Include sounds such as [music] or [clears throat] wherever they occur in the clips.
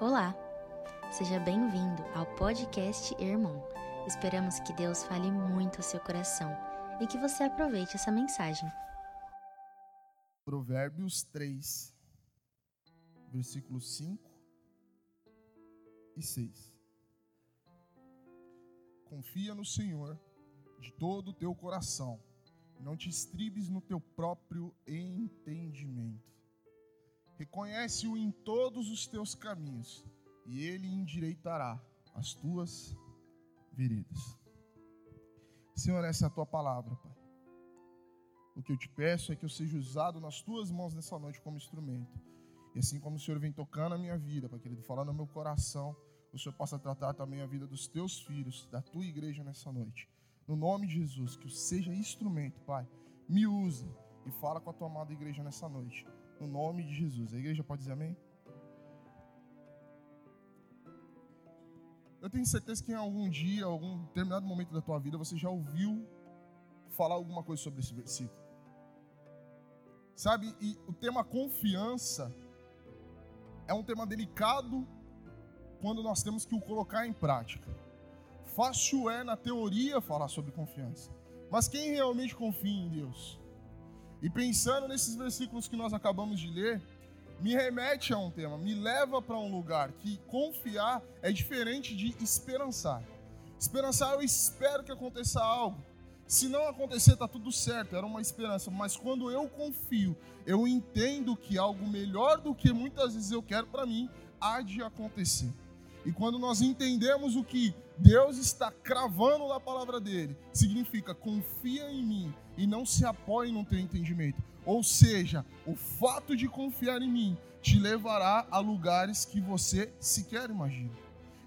Olá! Seja bem-vindo ao podcast Irmão. Esperamos que Deus fale muito ao seu coração e que você aproveite essa mensagem. Provérbios 3, versículos 5 e 6. Confia no Senhor de todo o teu coração, não te estribes no teu próprio entendimento. Reconhece-o em todos os teus caminhos, e ele endireitará as tuas veredas. Senhor, essa é a tua palavra, Pai. O que eu te peço é que eu seja usado nas tuas mãos nessa noite como instrumento. E assim como o Senhor vem tocando a minha vida, Pai querido, falando no meu coração, o Senhor possa tratar também a vida dos teus filhos, da tua igreja nessa noite. No nome de Jesus, que eu seja instrumento, Pai. Me use e fala com a tua amada igreja nessa noite no nome de Jesus. A igreja pode dizer amém? Eu tenho certeza que em algum dia, algum determinado momento da tua vida, você já ouviu falar alguma coisa sobre esse versículo. Sabe, e o tema confiança é um tema delicado quando nós temos que o colocar em prática. Fácil é, na teoria, falar sobre confiança. Mas quem realmente confia em Deus? E pensando nesses versículos que nós acabamos de ler, me remete a um tema, me leva para um lugar que confiar é diferente de esperançar. Esperançar, eu espero que aconteça algo. Se não acontecer, está tudo certo, era uma esperança. Mas quando eu confio, eu entendo que algo melhor do que muitas vezes eu quero para mim há de acontecer. E quando nós entendemos o que Deus está cravando na palavra dele, significa confia em mim e não se apoie no teu entendimento. Ou seja, o fato de confiar em mim te levará a lugares que você sequer imagina.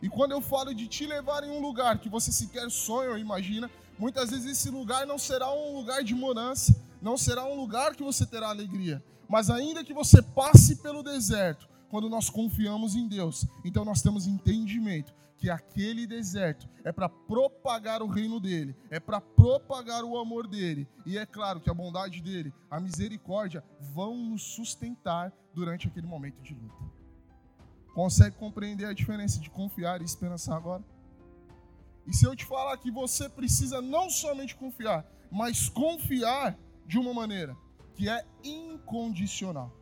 E quando eu falo de te levar em um lugar que você sequer sonha ou imagina, muitas vezes esse lugar não será um lugar de morança, não será um lugar que você terá alegria. Mas ainda que você passe pelo deserto, quando nós confiamos em Deus, então nós temos entendimento que aquele deserto é para propagar o reino dele, é para propagar o amor dele. E é claro que a bondade dele, a misericórdia vão nos sustentar durante aquele momento de luta. Consegue compreender a diferença de confiar e esperançar agora? E se eu te falar que você precisa não somente confiar, mas confiar de uma maneira que é incondicional.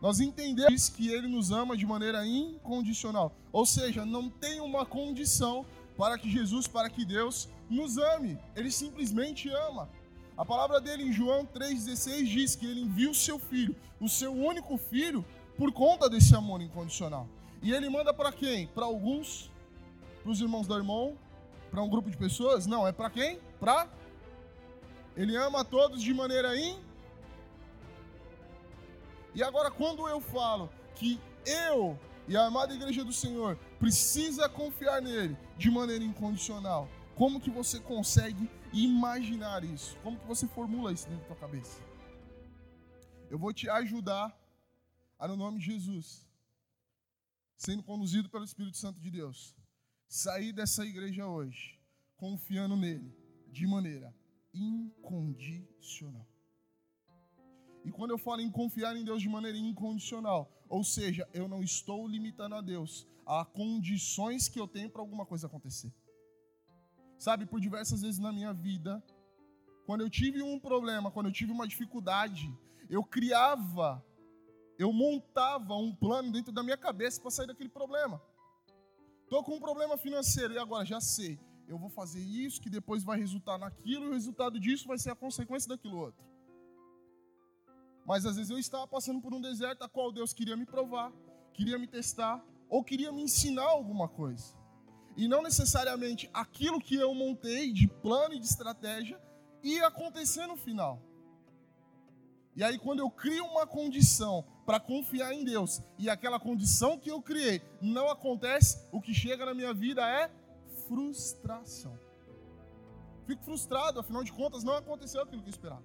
Nós entendemos que ele nos ama de maneira incondicional. Ou seja, não tem uma condição para que Jesus, para que Deus nos ame. Ele simplesmente ama. A palavra dele em João 3,16 diz que ele enviou o seu filho, o seu único filho, por conta desse amor incondicional. E ele manda para quem? Para alguns? Para os irmãos do irmão? Para um grupo de pessoas? Não, é para quem? Para. Ele ama a todos de maneira incondicional e agora, quando eu falo que eu e a amada igreja do Senhor precisa confiar nele de maneira incondicional, como que você consegue imaginar isso? Como que você formula isso dentro da tua cabeça? Eu vou te ajudar no nome de Jesus, sendo conduzido pelo Espírito Santo de Deus, sair dessa igreja hoje confiando nele de maneira incondicional. E quando eu falo em confiar em Deus de maneira incondicional, ou seja, eu não estou limitando a Deus a condições que eu tenho para alguma coisa acontecer. Sabe, por diversas vezes na minha vida, quando eu tive um problema, quando eu tive uma dificuldade, eu criava, eu montava um plano dentro da minha cabeça para sair daquele problema. Estou com um problema financeiro e agora já sei, eu vou fazer isso que depois vai resultar naquilo e o resultado disso vai ser a consequência daquilo outro. Mas às vezes eu estava passando por um deserto a qual Deus queria me provar, queria me testar, ou queria me ensinar alguma coisa. E não necessariamente aquilo que eu montei de plano e de estratégia ia acontecer no final. E aí, quando eu crio uma condição para confiar em Deus e aquela condição que eu criei não acontece, o que chega na minha vida é frustração. Fico frustrado, afinal de contas, não aconteceu aquilo que eu esperava.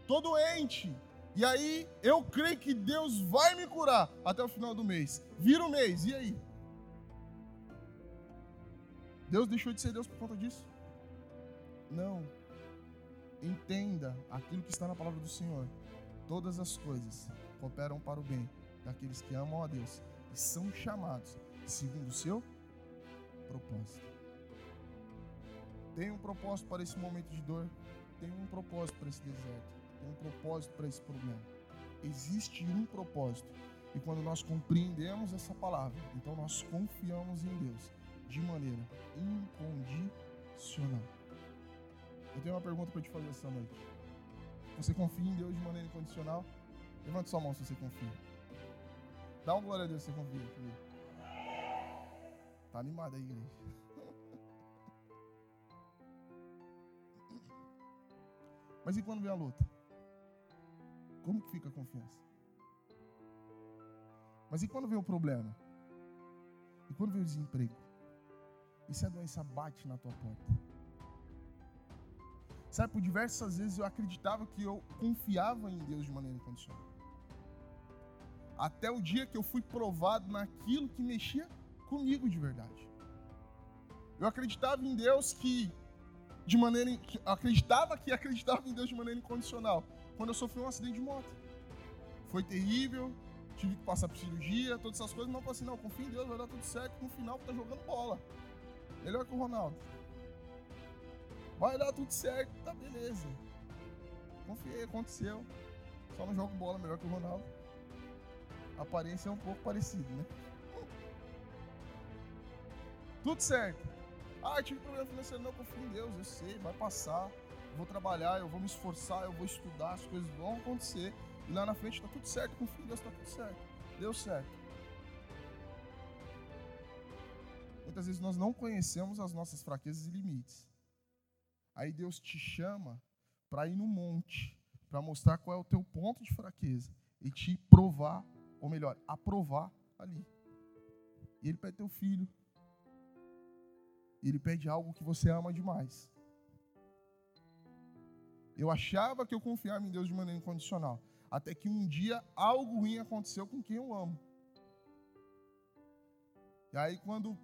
Estou doente, e aí eu creio que Deus vai me curar até o final do mês. Vira o mês, e aí? Deus deixou de ser Deus por conta disso? Não. Entenda aquilo que está na palavra do Senhor. Todas as coisas cooperam para o bem daqueles que amam a Deus e são chamados segundo o seu propósito. Tem um propósito para esse momento de dor, tem um propósito para esse deserto, tem um propósito para esse problema. Existe um propósito. E quando nós compreendemos essa palavra, então nós confiamos em Deus de maneira incondicional. Eu tenho uma pergunta para te fazer essa noite. Você confia em Deus de maneira incondicional? Levante sua mão se você confia. Dá uma glória a Deus se você confia. Tá animada aí, igreja. [laughs] Mas e quando vem a luta? Como que fica a confiança? Mas e quando vem o problema? E quando vem o desemprego? E se a doença bate na tua porta? Sabe, por diversas vezes eu acreditava que eu confiava em Deus de maneira incondicional. Até o dia que eu fui provado naquilo que mexia comigo de verdade. Eu acreditava em Deus que de maneira acreditava que acreditava em Deus de maneira incondicional quando eu sofri um acidente de moto. Foi terrível, tive que passar por cirurgia, todas essas coisas, mas eu falei assim, não, confia em Deus, vai dar tudo certo, no final tá jogando bola. Melhor que o Ronaldo. Vai dar tudo certo, tá beleza. Confiei, aconteceu. Só não jogo bola melhor que o Ronaldo. A aparência é um pouco parecida, né? Tudo certo. Ah, tive problema financeiro, não, confio em Deus, eu sei, vai passar. Vou trabalhar, eu vou me esforçar, eu vou estudar, as coisas vão acontecer. E lá na frente tá tudo certo, confio em Deus, tá tudo certo. Deu certo. Muitas vezes nós não conhecemos as nossas fraquezas e limites. Aí Deus te chama para ir no monte, para mostrar qual é o teu ponto de fraqueza e te provar, ou melhor, aprovar ali. E ele pede teu filho. Ele pede algo que você ama demais. Eu achava que eu confiava em Deus de maneira incondicional. Até que um dia algo ruim aconteceu com quem eu amo. E aí, quando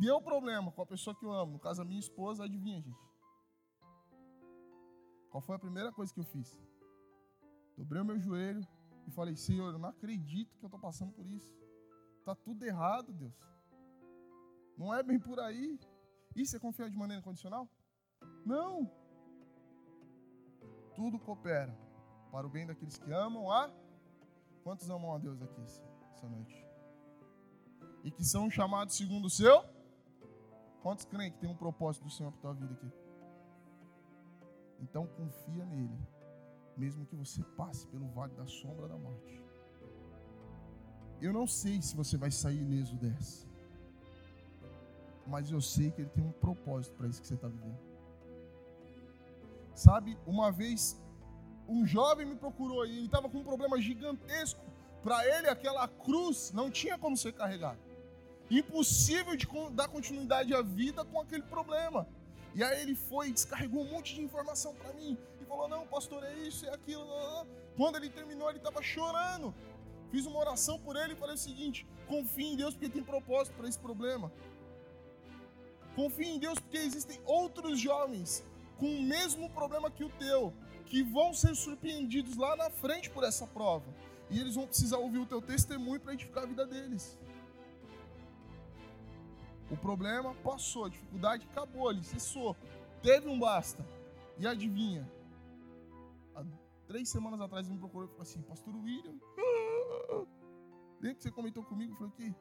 deu problema com a pessoa que eu amo, no caso a minha esposa, adivinha, gente? Qual foi a primeira coisa que eu fiz? Dobrei o meu joelho e falei: Senhor, eu não acredito que eu estou passando por isso. Está tudo errado, Deus. Não é bem por aí. Isso é confiar de maneira incondicional? Não. Tudo coopera para o bem daqueles que amam a. Quantos amam a Deus aqui essa noite? E que são chamados segundo o seu Quantos creem que tem um propósito do Senhor para a tua vida aqui? Então confia nele, mesmo que você passe pelo vale da sombra da morte. Eu não sei se você vai sair ileso dessa, mas eu sei que ele tem um propósito para isso que você está vivendo. Sabe, uma vez um jovem me procurou e ele estava com um problema gigantesco. Para ele, aquela cruz não tinha como ser carregada impossível de dar continuidade à vida com aquele problema. E aí ele foi e descarregou um monte de informação para mim e falou: Não, pastor, é isso, é aquilo. Quando ele terminou, ele estava chorando. Fiz uma oração por ele e falei o seguinte: confie em Deus porque tem propósito para esse problema. Confie em Deus porque existem outros jovens com o mesmo problema que o teu, que vão ser surpreendidos lá na frente por essa prova. E eles vão precisar ouvir o teu testemunho para edificar a vida deles. O problema passou, a dificuldade acabou ali, cessou. Teve um basta. E adivinha? Há três semanas atrás ele me procurou e falou assim, Pastor William, lembra que você comentou comigo? Eu falei, o quê?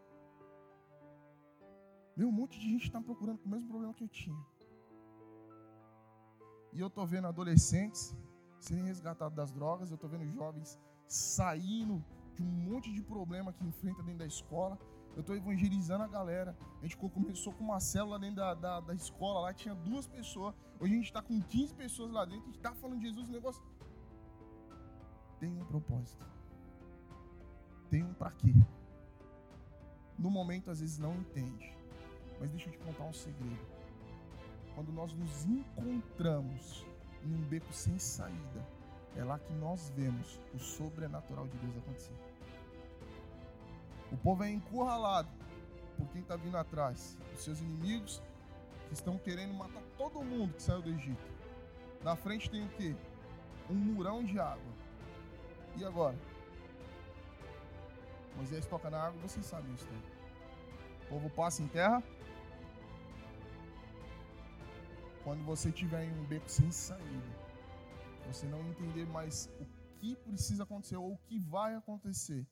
Meu, um monte de gente está procurando com o mesmo problema que eu tinha. E eu tô vendo adolescentes serem resgatados das drogas, eu tô vendo jovens saindo de um monte de problema que enfrenta dentro da escola. Eu estou evangelizando a galera. A gente começou com uma célula dentro da, da, da escola lá, tinha duas pessoas. Hoje a gente está com 15 pessoas lá dentro. A gente está falando de Jesus, o negócio tem um propósito. Tem um para quê. No momento, às vezes, não entende. Mas deixa eu te contar um segredo. Quando nós nos encontramos em um beco sem saída, é lá que nós vemos o sobrenatural de Deus acontecer. O povo é encurralado por quem está vindo atrás. Os seus inimigos que estão querendo matar todo mundo que saiu do Egito. Na frente tem o quê? Um murão de água. E agora? Moisés toca na água, vocês sabem isso. Né? O povo passa em terra. Quando você tiver em um beco sem saída, você não entender mais o que precisa acontecer ou o que vai acontecer,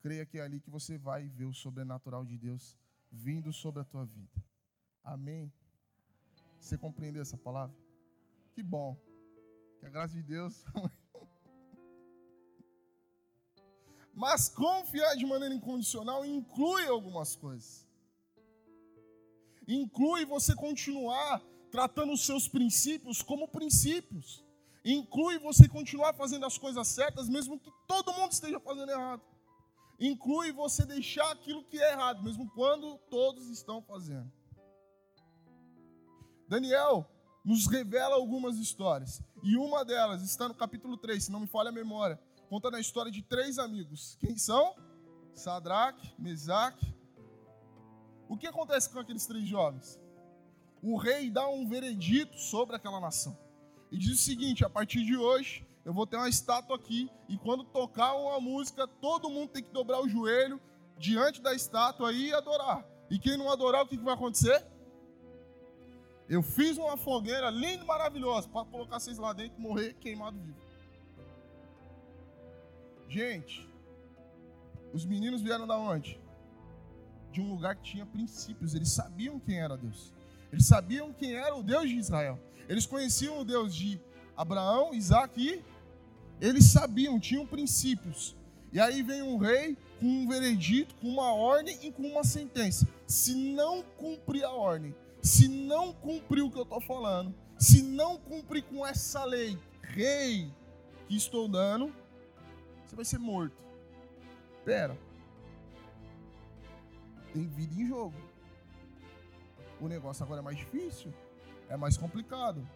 creia que é ali que você vai ver o sobrenatural de Deus vindo sobre a tua vida. Amém? Você compreendeu essa palavra? Que bom. Que a graça de Deus. [laughs] Mas confiar de maneira incondicional inclui algumas coisas. Inclui você continuar tratando os seus princípios como princípios. Inclui você continuar fazendo as coisas certas, mesmo que todo mundo esteja fazendo errado. Inclui você deixar aquilo que é errado, mesmo quando todos estão fazendo. Daniel nos revela algumas histórias. E uma delas está no capítulo 3, se não me falha a memória. Contando a história de três amigos. Quem são? Sadraque, Mesaque. O que acontece com aqueles três jovens? O rei dá um veredito sobre aquela nação e diz o seguinte: a partir de hoje eu vou ter uma estátua aqui e quando tocar uma música, todo mundo tem que dobrar o joelho diante da estátua e adorar. E quem não adorar, o que, vai acontecer? Eu fiz uma fogueira linda e maravilhosa para colocar vocês lá dentro e morrer queimado vivo. Gente, os meninos vieram da onde? De um lugar que tinha princípios, eles sabiam quem era Deus. Eles sabiam quem era o Deus de Israel. Eles conheciam o Deus de Abraão, Isaac e eles sabiam, tinham princípios. E aí vem um rei com um veredito, com uma ordem e com uma sentença. Se não cumprir a ordem, se não cumprir o que eu estou falando, se não cumprir com essa lei, rei, que estou dando, você vai ser morto. Pera. Tem vida em jogo. O negócio agora é mais difícil é mais complicado.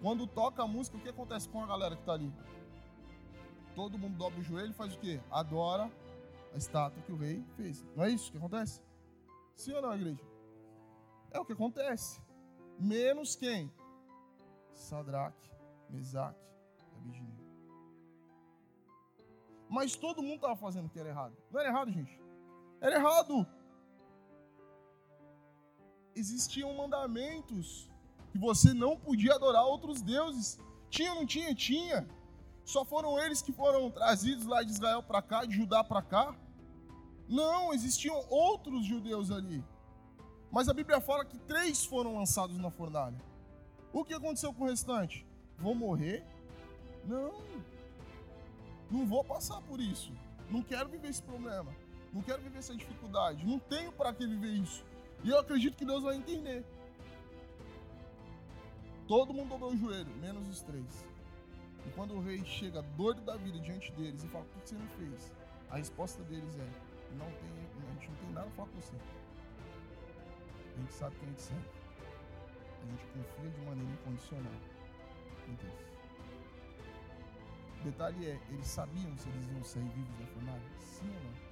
Quando toca a música, o que acontece com a galera que está ali? Todo mundo dobra o joelho e faz o quê? Adora a estátua que o rei fez. Não é isso que acontece? Sim ou não, igreja? É o que acontece. Menos quem? Sadraque, Mesaque e Abednego. Mas todo mundo estava fazendo o que era errado. Não era errado, gente? Era errado existiam mandamentos que você não podia adorar outros deuses. Tinha ou não tinha? Tinha. Só foram eles que foram trazidos lá de Israel para cá, de Judá para cá? Não, existiam outros judeus ali. Mas a Bíblia fala que três foram lançados na fornalha. O que aconteceu com o restante? Vou morrer? Não. Não vou passar por isso. Não quero viver esse problema. Não quero viver essa dificuldade. Não tenho para que viver isso. E eu acredito que Deus vai entender. Todo mundo dobrou o joelho, menos os três. E quando o rei chega doido da vida diante deles e fala: Por que você não fez? A resposta deles é: não tem, A gente não tem nada a falar com você. A gente sabe que a gente serve. A gente confia de maneira incondicional em Deus. O detalhe é: eles sabiam se eles iam sair vivos da fornalha? Sim ou não?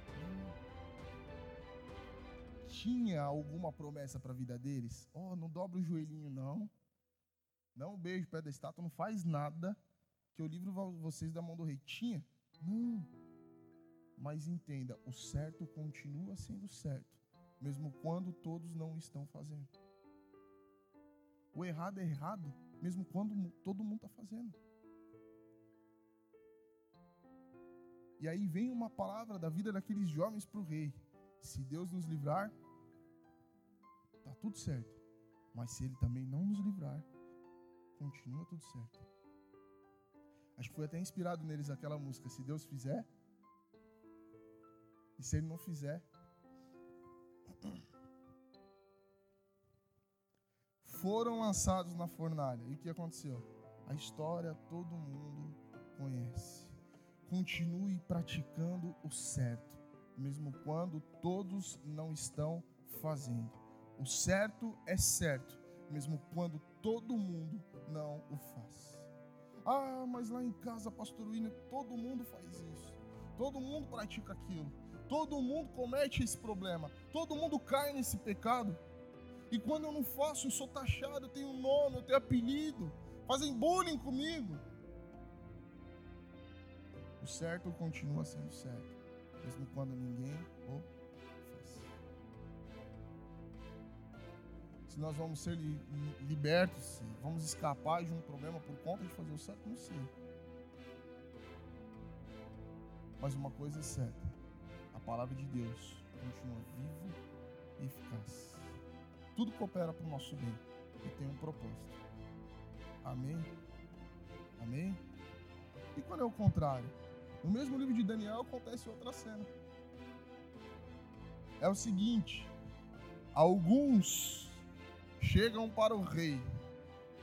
Tinha alguma promessa para a vida deles? Oh, não dobra o joelhinho, não. Não beijo perto da estátua, não faz nada que eu livro vocês da mão do rei. Tinha? Não. Mas entenda, o certo continua sendo certo, mesmo quando todos não estão fazendo. O errado é errado, mesmo quando todo mundo está fazendo. E aí vem uma palavra da vida daqueles jovens para o rei. Se Deus nos livrar, Está tudo certo. Mas se ele também não nos livrar, continua tudo certo. Acho que foi até inspirado neles aquela música. Se Deus fizer, e se ele não fizer, [clears throat] foram lançados na fornalha. E o que aconteceu? A história todo mundo conhece. Continue praticando o certo, mesmo quando todos não estão fazendo. O certo é certo, mesmo quando todo mundo não o faz. Ah, mas lá em casa, pastor William, todo mundo faz isso. Todo mundo pratica aquilo. Todo mundo comete esse problema. Todo mundo cai nesse pecado. E quando eu não faço, eu sou taxado, eu tenho nome, eu tenho apelido. Fazem bullying comigo. O certo continua sendo certo, mesmo quando ninguém o faz. Se nós vamos ser li libertos, vamos escapar de um problema por conta de fazer o certo, não sei. Mas uma coisa é certa: a palavra de Deus continua viva e eficaz. Tudo coopera para o nosso bem e tem um propósito. Amém? Amém? E quando é o contrário? No mesmo livro de Daniel acontece outra cena. É o seguinte: alguns chegam para o rei,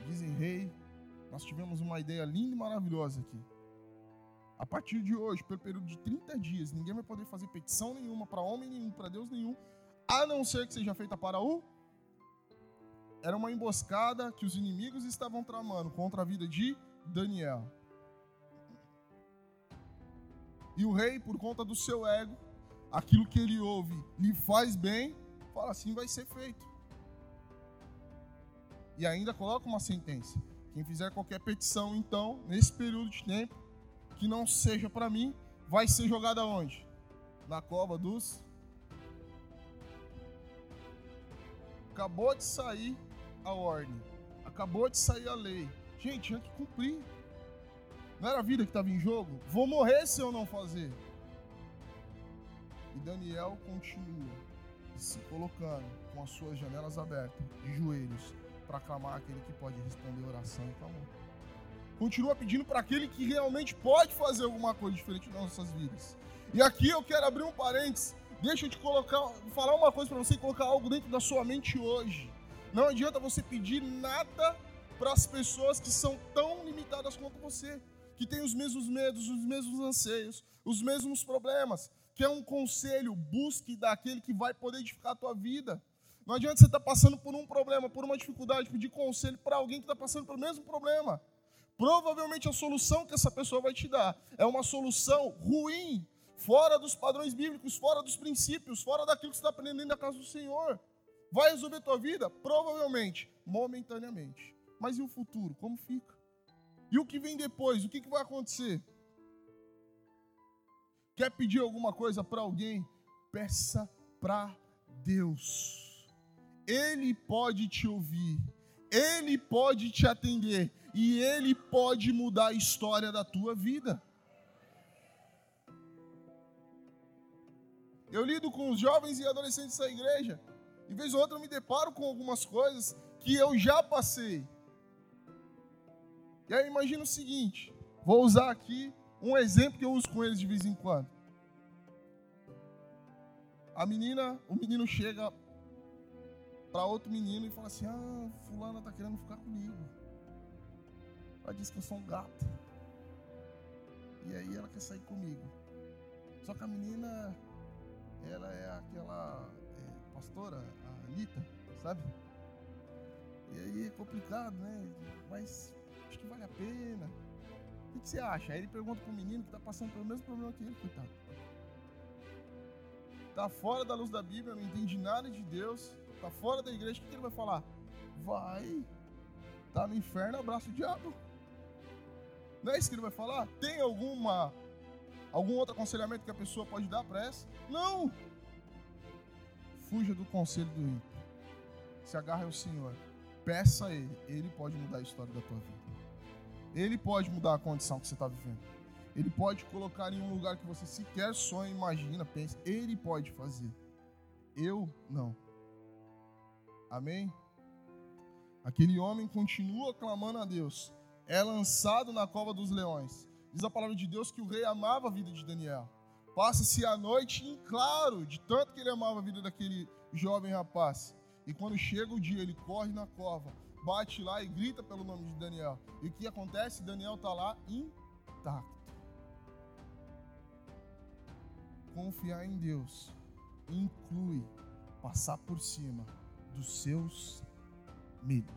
dizem: Rei, nós tivemos uma ideia linda e maravilhosa aqui. A partir de hoje, pelo período de 30 dias, ninguém vai poder fazer petição nenhuma para homem nenhum, para Deus nenhum, a não ser que seja feita para o. Era uma emboscada que os inimigos estavam tramando contra a vida de Daniel. E o rei, por conta do seu ego, aquilo que ele ouve lhe faz bem, fala assim: vai ser feito. E ainda coloca uma sentença: quem fizer qualquer petição, então, nesse período de tempo, que não seja para mim, vai ser jogada onde? Na cova dos. Acabou de sair a ordem, acabou de sair a lei. Gente, tinha que cumprir. Não era a vida que estava em jogo? Vou morrer se eu não fazer. E Daniel continua se colocando com as suas janelas abertas, de joelhos, para clamar aquele que pode responder oração e clamor. Continua pedindo para aquele que realmente pode fazer alguma coisa diferente nas nossas vidas. E aqui eu quero abrir um parênteses. Deixa eu te colocar, falar uma coisa para você e colocar algo dentro da sua mente hoje. Não adianta você pedir nada para as pessoas que são tão limitadas quanto você que tem os mesmos medos, os mesmos anseios, os mesmos problemas. Que é um conselho, busque daquele que vai poder edificar a tua vida. Não adianta você estar tá passando por um problema, por uma dificuldade, pedir conselho para alguém que está passando pelo mesmo problema. Provavelmente a solução que essa pessoa vai te dar é uma solução ruim, fora dos padrões bíblicos, fora dos princípios, fora daquilo que você está aprendendo na casa do Senhor. Vai resolver a tua vida? Provavelmente, momentaneamente. Mas e o futuro? Como fica? E o que vem depois? O que, que vai acontecer? Quer pedir alguma coisa para alguém? Peça para Deus. Ele pode te ouvir, ele pode te atender e ele pode mudar a história da tua vida. Eu lido com os jovens e adolescentes da igreja, e vez ou outra eu me deparo com algumas coisas que eu já passei. E aí imagina o seguinte, vou usar aqui um exemplo que eu uso com eles de vez em quando. A menina, o menino chega para outro menino e fala assim: "Ah, fulana tá querendo ficar comigo". Ela diz que eu sou um gato. E aí ela quer sair comigo. Só que a menina, ela é aquela é, pastora, a Anitta, sabe? E aí é complicado, né? Mas acho que vale a pena. O que, que você acha? Aí ele pergunta pro menino que tá passando pelo mesmo problema que ele, coitado. Tá fora da luz da Bíblia, não entende nada de Deus, tá fora da igreja, o que, que ele vai falar? Vai, tá no inferno, abraça o diabo. Não é isso que ele vai falar? Tem alguma algum outro aconselhamento que a pessoa pode dar para essa? Não! Fuja do conselho do ímpio. Se agarre ao Senhor. Peça a Ele. Ele pode mudar a história da tua vida. Ele pode mudar a condição que você está vivendo. Ele pode colocar em um lugar que você sequer sonha, imagina, pensa. Ele pode fazer. Eu não. Amém? Aquele homem continua clamando a Deus. É lançado na cova dos leões. Diz a palavra de Deus que o rei amava a vida de Daniel. Passa-se a noite em claro, de tanto que ele amava a vida daquele jovem rapaz. E quando chega o dia, ele corre na cova, bate lá e grita pelo nome de Daniel. E o que acontece? Daniel está lá intacto. Confiar em Deus inclui passar por cima dos seus medos.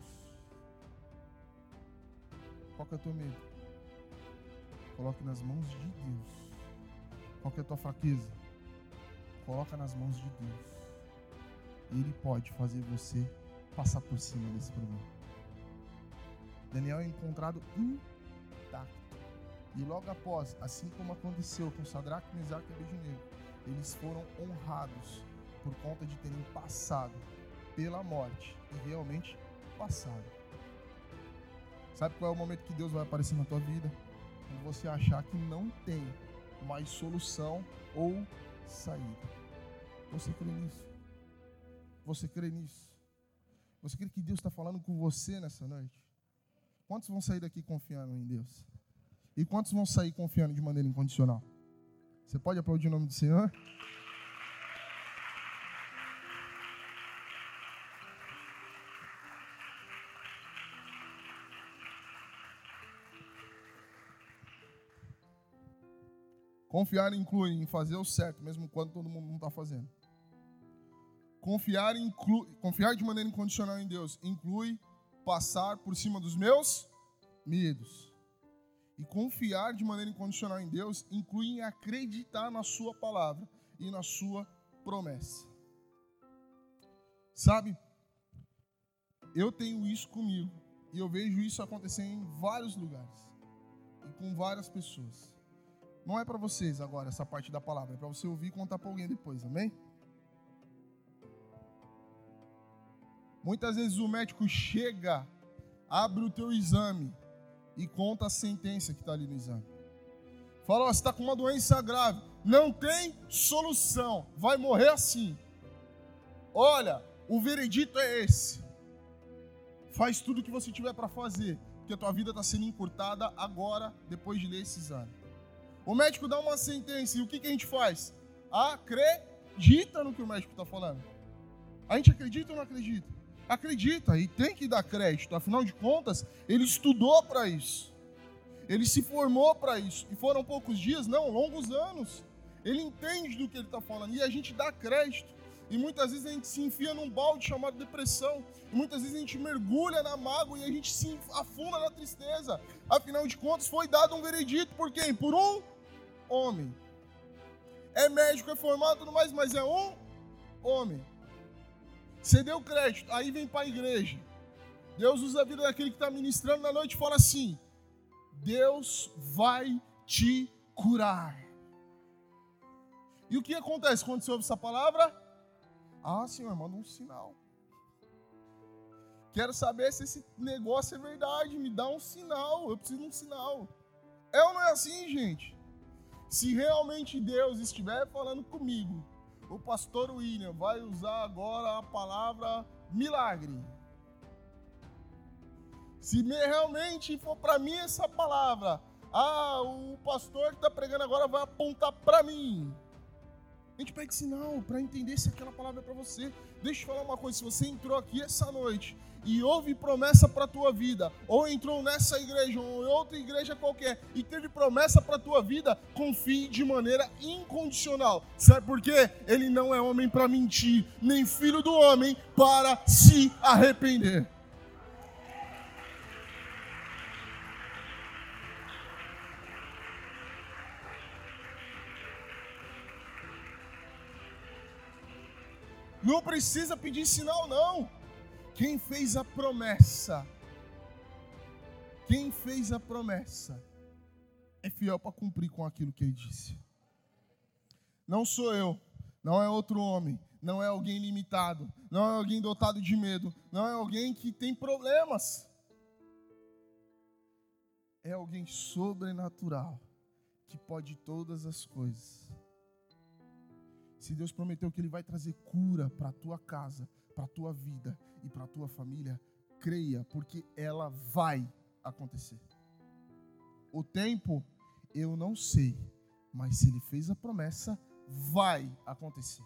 Qual que é o teu medo? Coloque nas mãos de Deus. Qual que é a tua fraqueza? Coloca nas mãos de Deus. Ele pode fazer você passar por cima desse problema. Daniel é encontrado intacto. E logo após, assim como aconteceu com Sadraque, Mesaque e Abednego, eles foram honrados por conta de terem passado pela morte e realmente passaram. Sabe qual é o momento que Deus vai aparecer na tua vida? Quando você achar que não tem mais solução ou saída. Você crê nisso? Você crê nisso? Você crê que Deus está falando com você nessa noite? Quantos vão sair daqui confiando em Deus? E quantos vão sair confiando de maneira incondicional? Você pode aplaudir o nome do Senhor? Confiar inclui em fazer o certo, mesmo quando todo mundo não está fazendo. Confiar, confiar de maneira incondicional em Deus inclui passar por cima dos meus medos. E confiar de maneira incondicional em Deus inclui acreditar na Sua palavra e na Sua promessa. Sabe, eu tenho isso comigo e eu vejo isso acontecer em vários lugares e com várias pessoas. Não é para vocês agora essa parte da palavra, é para você ouvir e contar para alguém depois, amém? Muitas vezes o médico chega, abre o teu exame e conta a sentença que está ali no exame. Fala, você está com uma doença grave, não tem solução, vai morrer assim. Olha, o veredito é esse. Faz tudo o que você tiver para fazer, porque a tua vida está sendo encurtada agora, depois de ler esse exame. O médico dá uma sentença e o que, que a gente faz? Acredita no que o médico está falando. A gente acredita ou não acredita? Acredita e tem que dar crédito, afinal de contas, ele estudou para isso. Ele se formou para isso. E foram poucos dias, não, longos anos. Ele entende do que ele está falando e a gente dá crédito. E muitas vezes a gente se enfia num balde chamado depressão. E muitas vezes a gente mergulha na mágoa e a gente se afunda na tristeza. Afinal de contas, foi dado um veredito por quem? Por um homem. É médico, é formado, tudo mais, mas é um homem. Você deu crédito, aí vem para a igreja. Deus usa a vida daquele que está ministrando na noite e fala assim: Deus vai te curar. E o que acontece quando você ouve essa palavra? Ah, Senhor, manda um sinal. Quero saber se esse negócio é verdade. Me dá um sinal. Eu preciso de um sinal. É ou não é assim, gente? Se realmente Deus estiver falando comigo, o pastor William vai usar agora a palavra milagre. Se realmente for para mim essa palavra, ah, o pastor que está pregando agora vai apontar para mim. A gente pede sinal para entender se aquela palavra é para você. Deixa eu falar uma coisa: se você entrou aqui essa noite e houve promessa para a tua vida, ou entrou nessa igreja ou em outra igreja qualquer e teve promessa para a tua vida, confie de maneira incondicional. Sabe por quê? Ele não é homem para mentir, nem filho do homem para se arrepender. Não precisa pedir sinal, não. Quem fez a promessa, quem fez a promessa, é fiel para cumprir com aquilo que ele disse. Não sou eu, não é outro homem, não é alguém limitado, não é alguém dotado de medo, não é alguém que tem problemas. É alguém sobrenatural que pode todas as coisas. Se Deus prometeu que Ele vai trazer cura para a tua casa, para a tua vida e para a tua família, creia, porque ela vai acontecer. O tempo, eu não sei, mas se ele fez a promessa, vai acontecer.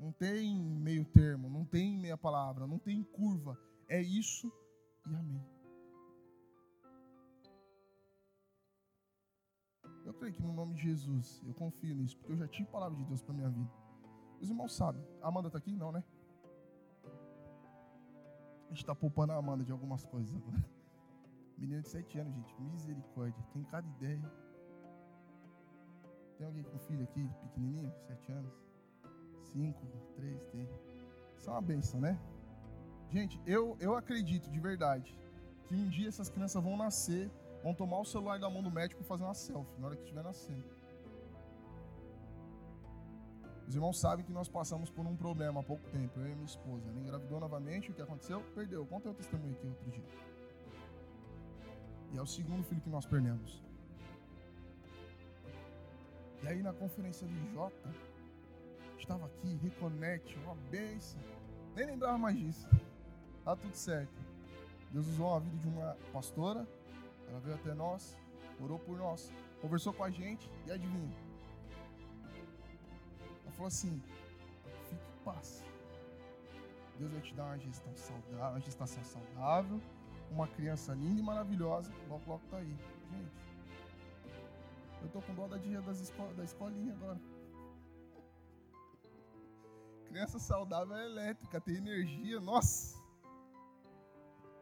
Não tem meio termo, não tem meia palavra, não tem curva. É isso e amém. Creio que no nome de Jesus, eu confio nisso, porque eu já tive palavra de Deus para minha vida. Os irmãos sabem. A Amanda está aqui? Não, né? A gente está poupando a Amanda de algumas coisas agora. [laughs] Menina de 7 anos, gente. Misericórdia. Tem cada ideia. Tem alguém com filho aqui, pequenininho? 7 anos? 5, 3, tem. Isso é uma benção, né? Gente, eu, eu acredito de verdade que um dia essas crianças vão nascer vão tomar o celular da mão do médico e fazer uma selfie na hora que estiver nascendo. Os irmãos sabem que nós passamos por um problema há pouco tempo, eu e minha esposa. Ela engravidou novamente, o que aconteceu? Perdeu. Contei o testemunho aqui outro dia. E é o segundo filho que nós perdemos. E aí na conferência do Jota, estava aqui, Reconnect, uma bênção. Nem lembrava mais disso. Tá tudo certo. Deus usou a vida de uma pastora, ela veio até nós, orou por nós, conversou com a gente e adivinha? Ela falou assim: fique em paz. Deus vai te dar uma gestação saudável, uma gestação saudável, uma criança linda e maravilhosa. Logo, logo tá aí. Gente, eu tô com dó da dia das esco da escolinha agora. Criança saudável é elétrica, tem energia, nossa.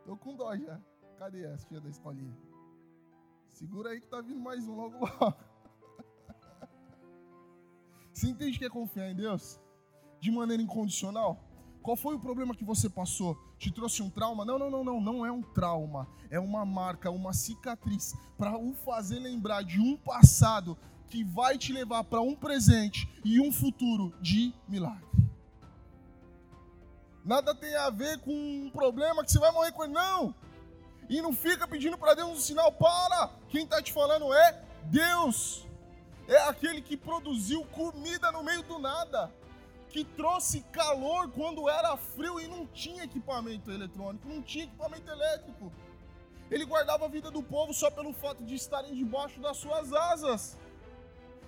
Tô com dó já. Cadê a tia da escolinha? Segura aí que tá vindo mais um logo logo. [laughs] Você entende que é confiar em Deus? De maneira incondicional? Qual foi o problema que você passou? Te trouxe um trauma? Não, não, não, não, não é um trauma. É uma marca, uma cicatriz para o fazer lembrar de um passado que vai te levar para um presente e um futuro de milagre. Nada tem a ver com um problema que você vai morrer com ele, não. E não fica pedindo para Deus um sinal, para. Quem está te falando é Deus. É aquele que produziu comida no meio do nada. Que trouxe calor quando era frio e não tinha equipamento eletrônico, não tinha equipamento elétrico. Ele guardava a vida do povo só pelo fato de estarem debaixo das suas asas.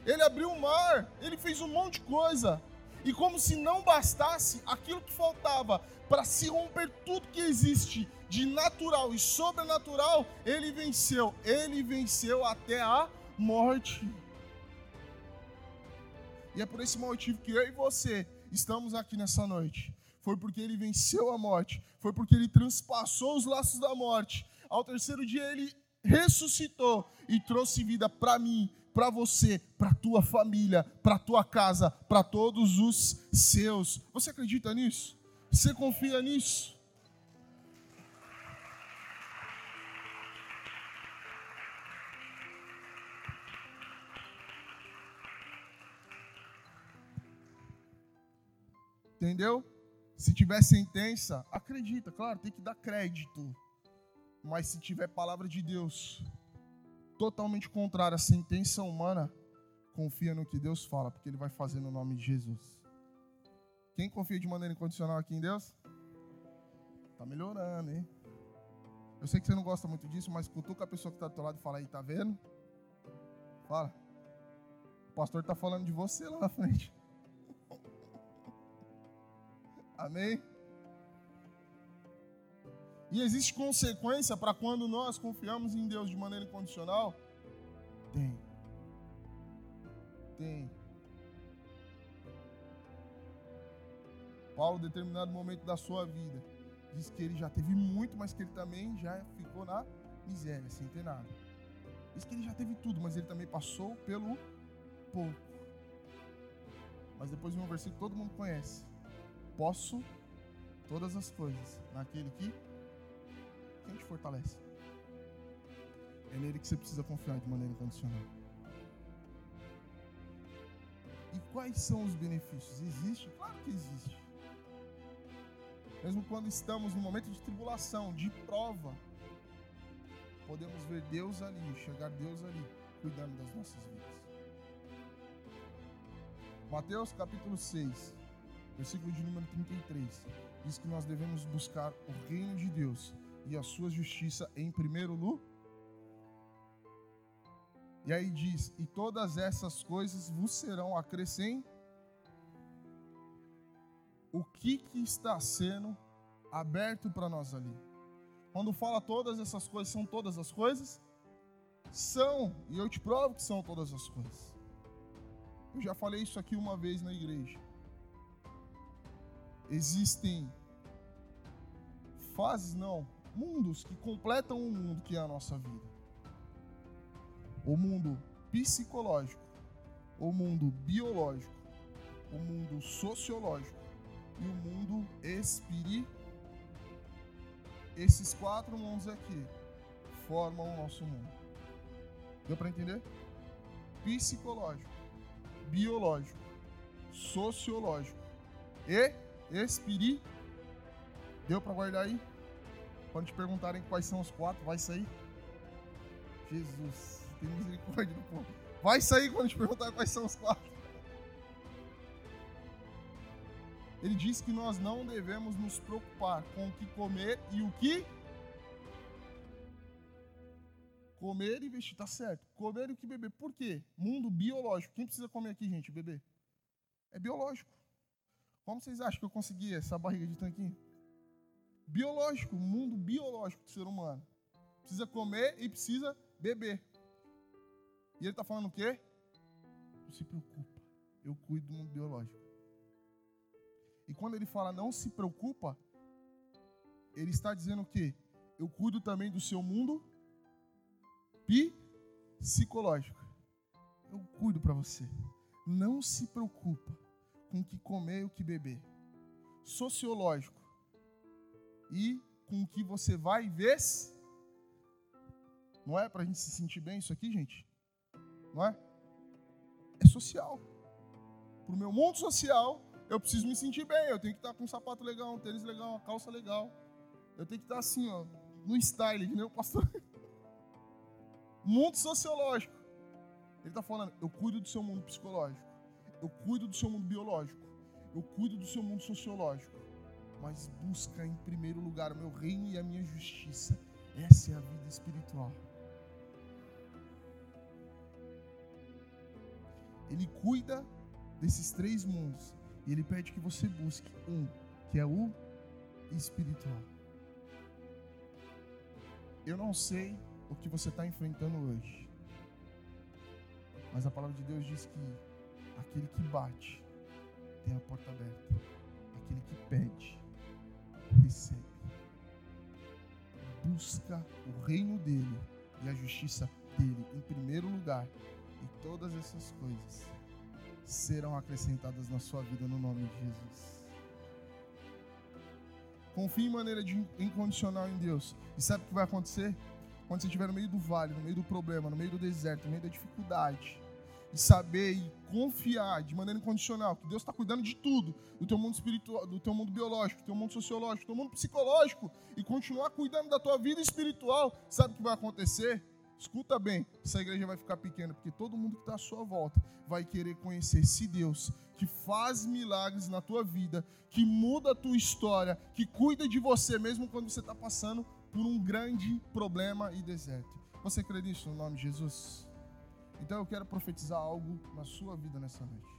Ele abriu o mar, ele fez um monte de coisa. E como se não bastasse, aquilo que faltava para se romper tudo que existe de natural e sobrenatural, ele venceu. Ele venceu até a morte. E é por esse motivo que eu e você estamos aqui nessa noite. Foi porque ele venceu a morte, foi porque ele transpassou os laços da morte. Ao terceiro dia ele ressuscitou e trouxe vida para mim, para você, para tua família, para tua casa, para todos os seus. Você acredita nisso? Você confia nisso? Entendeu? Se tiver sentença, acredita, claro, tem que dar crédito. Mas se tiver palavra de Deus, totalmente contrária à sentença humana, confia no que Deus fala, porque Ele vai fazer no nome de Jesus. Quem confia de maneira incondicional aqui em Deus? Tá melhorando, hein? Eu sei que você não gosta muito disso, mas cutuca a pessoa que está do teu lado e fala aí, tá vendo? Fala. O pastor está falando de você lá na frente. [laughs] Amém? E existe consequência para quando nós confiamos em Deus de maneira incondicional? Tem. Tem. Paulo, em determinado momento da sua vida, diz que ele já teve muito, mas que ele também já ficou na miséria, sem ter nada. Diz que ele já teve tudo, mas ele também passou pelo pouco. Mas depois vem um versículo que todo mundo conhece. Posso todas as coisas naquele que quem te fortalece. É nele que você precisa confiar de maneira incondicional. E quais são os benefícios? Existe? Claro que existe. Mesmo quando estamos no momento de tribulação, de prova, podemos ver Deus ali, enxergar Deus ali, cuidando das nossas vidas. Mateus capítulo 6, versículo de número 33, diz que nós devemos buscar o reino de Deus e a sua justiça em primeiro lugar. E aí diz: E todas essas coisas vos serão acrescentadas. O que, que está sendo aberto para nós ali? Quando fala todas essas coisas, são todas as coisas? São, e eu te provo que são todas as coisas. Eu já falei isso aqui uma vez na igreja. Existem fases, não, mundos que completam o mundo que é a nossa vida. O mundo psicológico, o mundo biológico, o mundo sociológico e o mundo espiritual. Esses quatro mundos aqui formam o nosso mundo. Deu para entender? Psicológico, biológico, sociológico e espiritual. Deu para guardar aí? Quando te perguntarem quais são os quatro, vai sair? Jesus, tem misericórdia do povo. Vai sair quando te perguntar quais são os quatro. Ele diz que nós não devemos nos preocupar com o que comer e o que comer e vestir, tá certo. Comer e o que beber. Por quê? Mundo biológico. Quem precisa comer aqui, gente, beber? É biológico. Como vocês acham que eu consegui essa barriga de tanquinho? Biológico, mundo biológico do ser humano. Precisa comer e precisa beber. E ele está falando o quê? Não se preocupa, eu cuido do mundo biológico. E quando ele fala não se preocupa, ele está dizendo o quê? Eu cuido também do seu mundo psicológico. Eu cuido para você. Não se preocupa com o que comer e o que beber. Sociológico. E com o que você vai ver. Não é para a gente se sentir bem isso aqui, gente? Não é? É social. Para o meu mundo social, eu preciso me sentir bem. Eu tenho que estar com um sapato legal, um tênis legal, uma calça legal. Eu tenho que estar assim, ó, no style, que nem o pastor. [laughs] mundo sociológico. Ele está falando, eu cuido do seu mundo psicológico. Eu cuido do seu mundo biológico. Eu cuido do seu mundo sociológico. Mas busca em primeiro lugar o meu reino e a minha justiça. Essa é a vida espiritual. Ele cuida desses três mundos. E ele pede que você busque um, que é o espiritual. Eu não sei o que você está enfrentando hoje. Mas a palavra de Deus diz que aquele que bate tem a porta aberta. Aquele que pede, Busca o reino dele e a justiça dele em primeiro lugar. E todas essas coisas serão acrescentadas na sua vida no nome de Jesus. Confie em maneira de incondicional em Deus. E sabe o que vai acontecer? Quando você estiver no meio do vale, no meio do problema, no meio do deserto, no meio da dificuldade, e saber e confiar de maneira incondicional que Deus está cuidando de tudo, do teu mundo espiritual, do teu mundo biológico, do teu mundo sociológico, do teu mundo psicológico, e continuar cuidando da tua vida espiritual, sabe o que vai acontecer? Escuta bem, essa igreja vai ficar pequena, porque todo mundo que está à sua volta vai querer conhecer esse Deus que faz milagres na tua vida, que muda a tua história, que cuida de você mesmo quando você está passando por um grande problema e deserto. Você crê nisso no nome de Jesus? Então eu quero profetizar algo na sua vida nessa noite.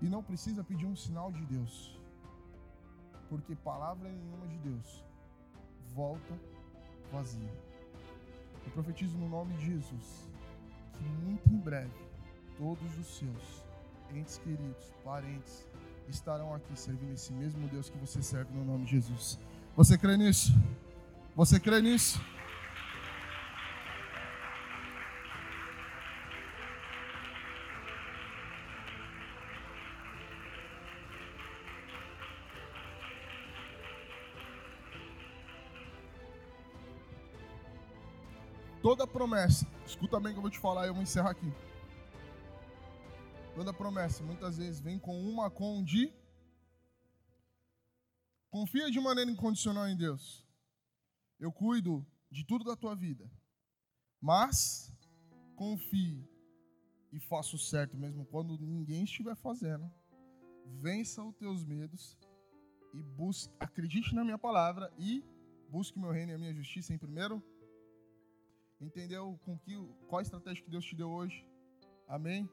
E não precisa pedir um sinal de Deus, porque palavra nenhuma de Deus volta vazia. Eu profetizo no nome de Jesus que muito em breve todos os seus entes queridos, parentes, estarão aqui servindo esse mesmo Deus que você serve no nome de Jesus. Você crê nisso? Você crê nisso? Toda promessa, escuta bem que eu vou te falar e eu vou encerrar aqui. Toda promessa muitas vezes vem com uma com de Confia de maneira incondicional em Deus eu cuido de tudo da tua vida. Mas confie e faça o certo mesmo quando ninguém estiver fazendo. Vença os teus medos e busque, acredite na minha palavra e busque meu reino e a minha justiça em primeiro. Entendeu com que qual a estratégia que Deus te deu hoje? Amém.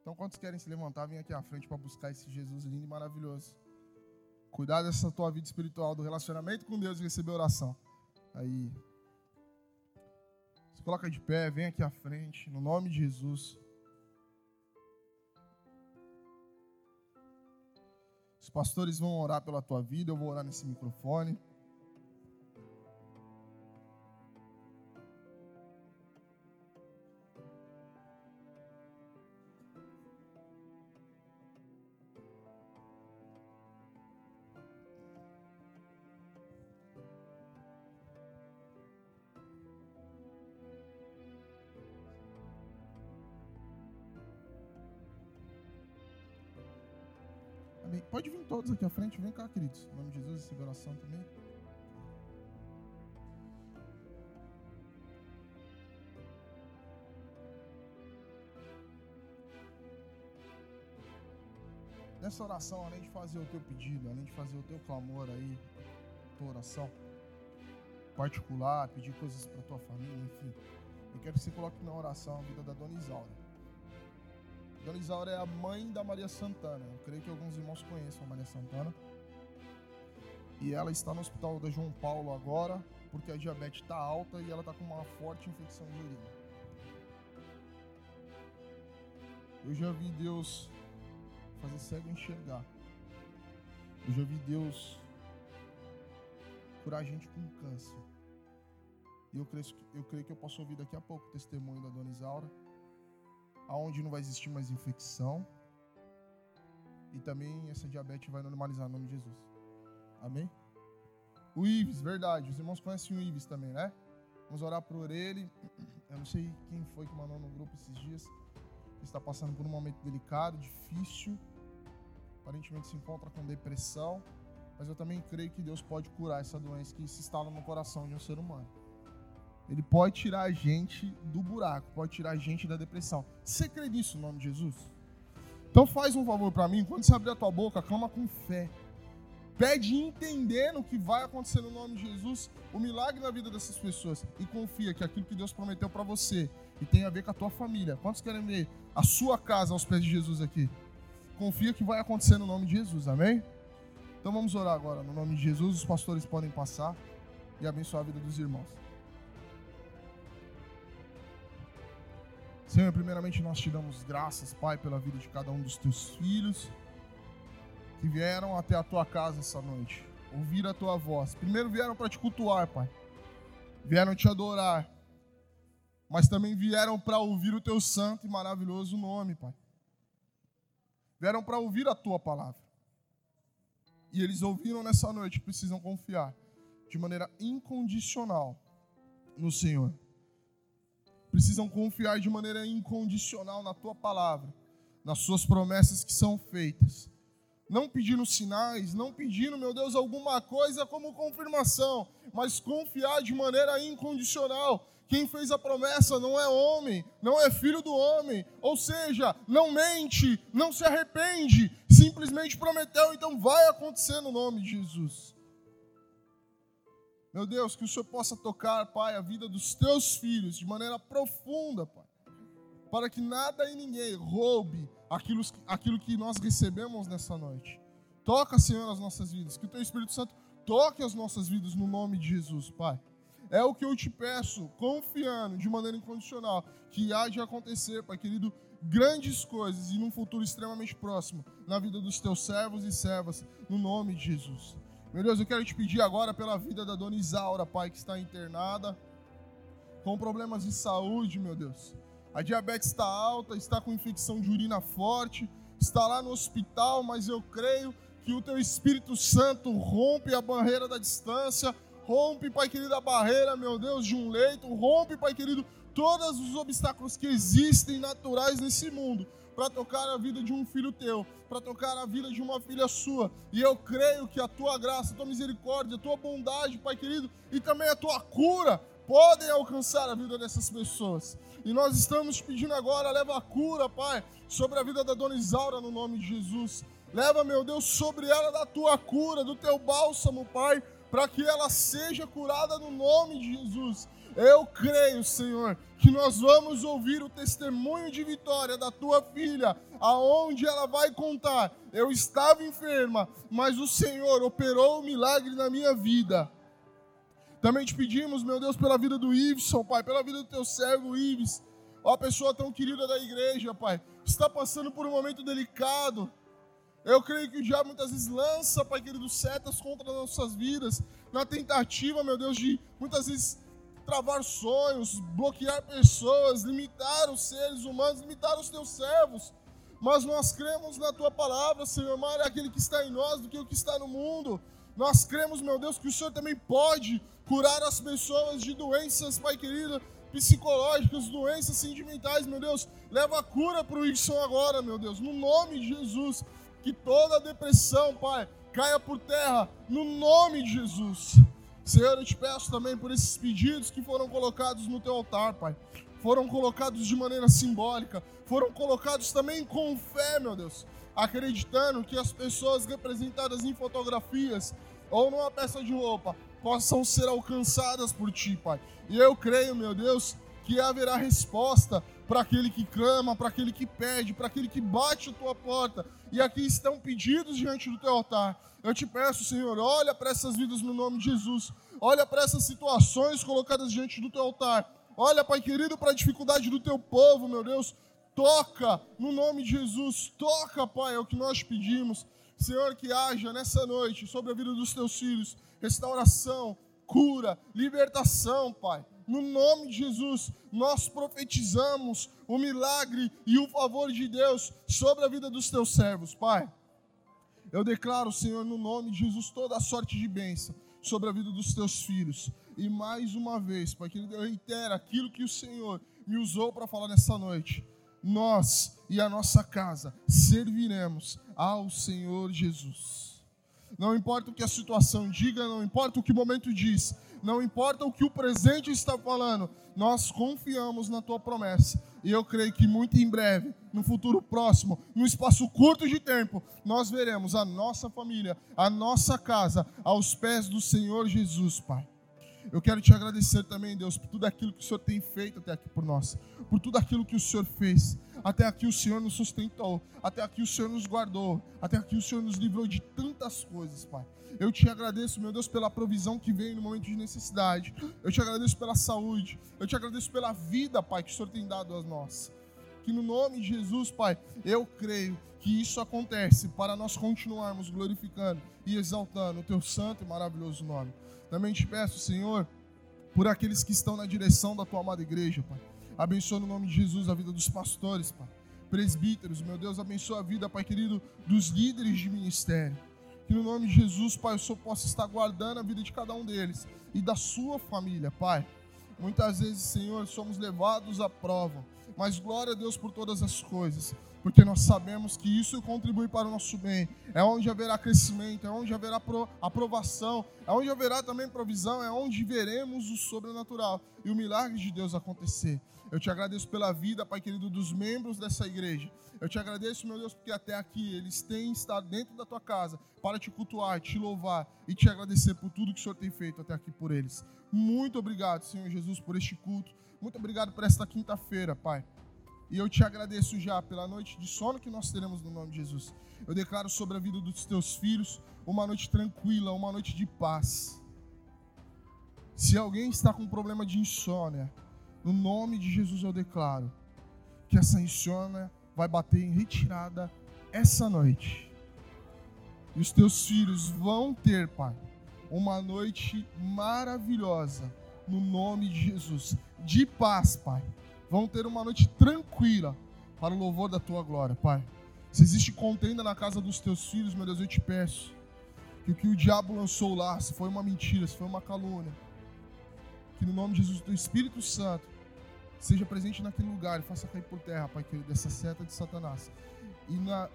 Então, quantos querem se levantar, vem aqui à frente para buscar esse Jesus lindo e maravilhoso. Cuidar dessa tua vida espiritual, do relacionamento com Deus e receber oração. Aí. Se coloca de pé, vem aqui à frente, no nome de Jesus. Os pastores vão orar pela tua vida, eu vou orar nesse microfone. Todos aqui à frente. Vem cá, queridos. Em nome de Jesus, receber oração também. Nessa oração, além de fazer o teu pedido, além de fazer o teu clamor aí, tua oração particular, pedir coisas para tua família, enfim, eu quero que você coloque na oração a vida da Dona Isaura. Dona Isaura é a mãe da Maria Santana. Eu creio que alguns irmãos conheçam a Maria Santana. E ela está no hospital da João Paulo agora, porque a diabetes está alta e ela está com uma forte infecção de urina. Eu já vi Deus fazer cego enxergar. Eu já vi Deus curar gente com câncer. E eu creio, eu creio que eu posso ouvir daqui a pouco o testemunho da dona Isaura, aonde não vai existir mais infecção. E também essa diabetes vai normalizar no nome de Jesus. Amém? O Ives, verdade. Os irmãos conhecem o Ives também, né? Vamos orar por ele. Eu não sei quem foi que mandou no grupo esses dias. Ele está passando por um momento delicado, difícil. Aparentemente se encontra com depressão. Mas eu também creio que Deus pode curar essa doença que se instala no coração de um ser humano. Ele pode tirar a gente do buraco, pode tirar a gente da depressão. Você crê nisso no nome de Jesus? Então faz um favor para mim, quando você abrir a tua boca, clama com fé. Pede entendendo o que vai acontecer no nome de Jesus, o milagre na vida dessas pessoas. E confia que aquilo que Deus prometeu para você e tem a ver com a tua família. Quantos querem ver a sua casa aos pés de Jesus aqui? Confia que vai acontecer no nome de Jesus, amém? Então vamos orar agora no nome de Jesus. Os pastores podem passar e abençoar a vida dos irmãos. Senhor, primeiramente nós te damos graças, Pai, pela vida de cada um dos teus filhos que vieram até a tua casa essa noite, ouvir a tua voz. Primeiro vieram para te cultuar, Pai. Vieram te adorar. Mas também vieram para ouvir o teu santo e maravilhoso nome, Pai. Vieram para ouvir a tua palavra. E eles ouviram nessa noite, precisam confiar de maneira incondicional no Senhor precisam confiar de maneira incondicional na tua palavra, nas suas promessas que são feitas. Não pedindo sinais, não pedindo, meu Deus, alguma coisa como confirmação, mas confiar de maneira incondicional. Quem fez a promessa não é homem, não é filho do homem, ou seja, não mente, não se arrepende, simplesmente prometeu, então vai acontecer no nome de Jesus. Meu Deus, que o Senhor possa tocar, Pai, a vida dos teus filhos de maneira profunda, Pai. Para que nada e ninguém roube aquilo, aquilo que nós recebemos nessa noite. Toca, Senhor, as nossas vidas. Que o Teu Espírito Santo toque as nossas vidas no nome de Jesus, Pai. É o que eu te peço, confiando de maneira incondicional, que há de acontecer, Pai querido, grandes coisas e num futuro extremamente próximo na vida dos teus servos e servas, no nome de Jesus. Meu Deus, eu quero te pedir agora pela vida da dona Isaura, Pai, que está internada com problemas de saúde, meu Deus. A diabetes está alta, está com infecção de urina forte, está lá no hospital, mas eu creio que o teu Espírito Santo rompe a barreira da distância, rompe, Pai querido, a barreira, meu Deus, de um leito, rompe, Pai querido, todos os obstáculos que existem naturais nesse mundo para tocar a vida de um filho teu, para tocar a vida de uma filha sua. E eu creio que a tua graça, a tua misericórdia, a tua bondade, Pai querido, e também a tua cura podem alcançar a vida dessas pessoas. E nós estamos pedindo agora, leva a cura, Pai, sobre a vida da dona Isaura no nome de Jesus. Leva, meu Deus, sobre ela da tua cura, do teu bálsamo, Pai, para que ela seja curada no nome de Jesus. Eu creio, Senhor, que nós vamos ouvir o testemunho de vitória da tua filha, aonde ela vai contar: eu estava enferma, mas o Senhor operou um milagre na minha vida. Também te pedimos, meu Deus, pela vida do Iveson, Pai, pela vida do teu servo Ives, ó pessoa tão querida da igreja, Pai, está passando por um momento delicado. Eu creio que o diabo muitas vezes lança, Pai querido, setas contra as nossas vidas, na tentativa, meu Deus, de muitas vezes travar sonhos, bloquear pessoas, limitar os seres humanos, limitar os teus servos. Mas nós cremos na tua palavra, Senhor, maior é aquele que está em nós do que o que está no mundo. Nós cremos, meu Deus, que o Senhor também pode curar as pessoas de doenças, Pai querido, psicológicas, doenças sentimentais, meu Deus. Leva a cura para o Wilson agora, meu Deus, no nome de Jesus. Que toda depressão, Pai, caia por terra no nome de Jesus. Senhor, eu te peço também por esses pedidos que foram colocados no teu altar, Pai. Foram colocados de maneira simbólica, foram colocados também com fé, meu Deus, acreditando que as pessoas representadas em fotografias ou numa peça de roupa possam ser alcançadas por ti, Pai. E eu creio, meu Deus, que haverá resposta para aquele que clama, para aquele que pede, para aquele que bate a tua porta. E aqui estão pedidos diante do teu altar. Eu te peço, Senhor, olha para essas vidas no nome de Jesus. Olha para essas situações colocadas diante do teu altar. Olha, Pai querido, para a dificuldade do teu povo, meu Deus. Toca no nome de Jesus. Toca, Pai, é o que nós pedimos. Senhor, que haja nessa noite sobre a vida dos teus filhos restauração, cura, libertação, Pai. No nome de Jesus, nós profetizamos o milagre e o favor de Deus sobre a vida dos teus servos, Pai. Eu declaro, Senhor, no nome de Jesus, toda a sorte de bênção sobre a vida dos teus filhos. E mais uma vez, Pai querido, eu reitero aquilo que o Senhor me usou para falar nessa noite. Nós e a nossa casa serviremos ao Senhor Jesus. Não importa o que a situação diga, não importa o que o momento diz, não importa o que o presente está falando, nós confiamos na tua promessa. E eu creio que muito em breve, no futuro próximo, num espaço curto de tempo, nós veremos a nossa família, a nossa casa aos pés do Senhor Jesus, Pai. Eu quero te agradecer também, Deus, por tudo aquilo que o Senhor tem feito até aqui por nós, por tudo aquilo que o Senhor fez. Até aqui o Senhor nos sustentou, até aqui o Senhor nos guardou, até aqui o Senhor nos livrou de tantas coisas, Pai. Eu te agradeço, meu Deus, pela provisão que veio no momento de necessidade. Eu te agradeço pela saúde. Eu te agradeço pela vida, Pai, que o Senhor tem dado a nós. Que no nome de Jesus, Pai, eu creio que isso acontece para nós continuarmos glorificando e exaltando o teu santo e maravilhoso nome. Também te peço, Senhor, por aqueles que estão na direção da tua amada igreja, Pai. Abençoa no nome de Jesus a vida dos pastores, Pai. Presbíteros, meu Deus, abençoa a vida, Pai querido, dos líderes de ministério. Que no nome de Jesus, Pai, o Senhor possa estar guardando a vida de cada um deles e da sua família, Pai. Muitas vezes, Senhor, somos levados à prova, mas glória a Deus por todas as coisas, porque nós sabemos que isso contribui para o nosso bem. É onde haverá crescimento, é onde haverá aprovação, é onde haverá também provisão, é onde veremos o sobrenatural e o milagre de Deus acontecer. Eu te agradeço pela vida, Pai querido, dos membros dessa igreja. Eu te agradeço, meu Deus, porque até aqui eles têm estado dentro da tua casa para te cultuar, te louvar e te agradecer por tudo que o Senhor tem feito até aqui por eles. Muito obrigado, Senhor Jesus, por este culto. Muito obrigado por esta quinta-feira, Pai. E eu te agradeço já pela noite de sono que nós teremos no nome de Jesus. Eu declaro sobre a vida dos teus filhos uma noite tranquila, uma noite de paz. Se alguém está com problema de insônia, no nome de Jesus eu declaro que essa insônia vai bater em retirada essa noite. E os teus filhos vão ter, Pai, uma noite maravilhosa no nome de Jesus, de paz, Pai. Vão ter uma noite tranquila para o louvor da tua glória, Pai. Se existe contenda na casa dos teus filhos, meu Deus, eu te peço que o que o diabo lançou lá, se foi uma mentira, se foi uma calúnia, que no nome de Jesus, o teu Espírito Santo seja presente naquele lugar e faça cair por terra, Pai querido, dessa seta de Satanás. E na,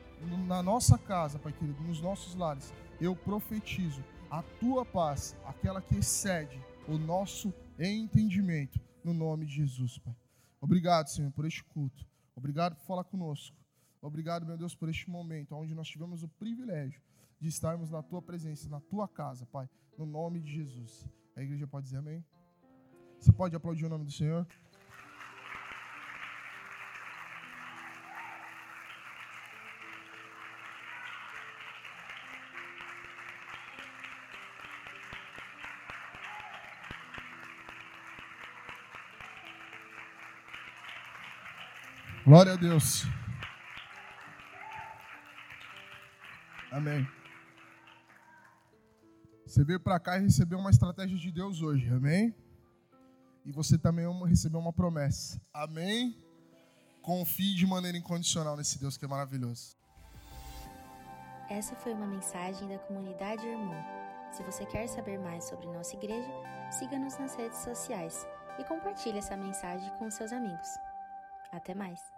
na nossa casa, Pai querido, nos nossos lares, eu profetizo a tua paz, aquela que excede o nosso entendimento, no nome de Jesus, Pai. Obrigado, Senhor, por este culto. Obrigado por falar conosco. Obrigado, meu Deus, por este momento, onde nós tivemos o privilégio de estarmos na tua presença, na tua casa, Pai, no nome de Jesus. A igreja pode dizer amém? Você pode aplaudir o nome do Senhor? Glória a Deus. Amém. Você veio para cá e recebeu uma estratégia de Deus hoje, amém? E você também recebeu uma promessa, amém? Confie de maneira incondicional nesse Deus que é maravilhoso. Essa foi uma mensagem da comunidade Irmão. Se você quer saber mais sobre nossa igreja, siga-nos nas redes sociais e compartilhe essa mensagem com seus amigos. Até mais!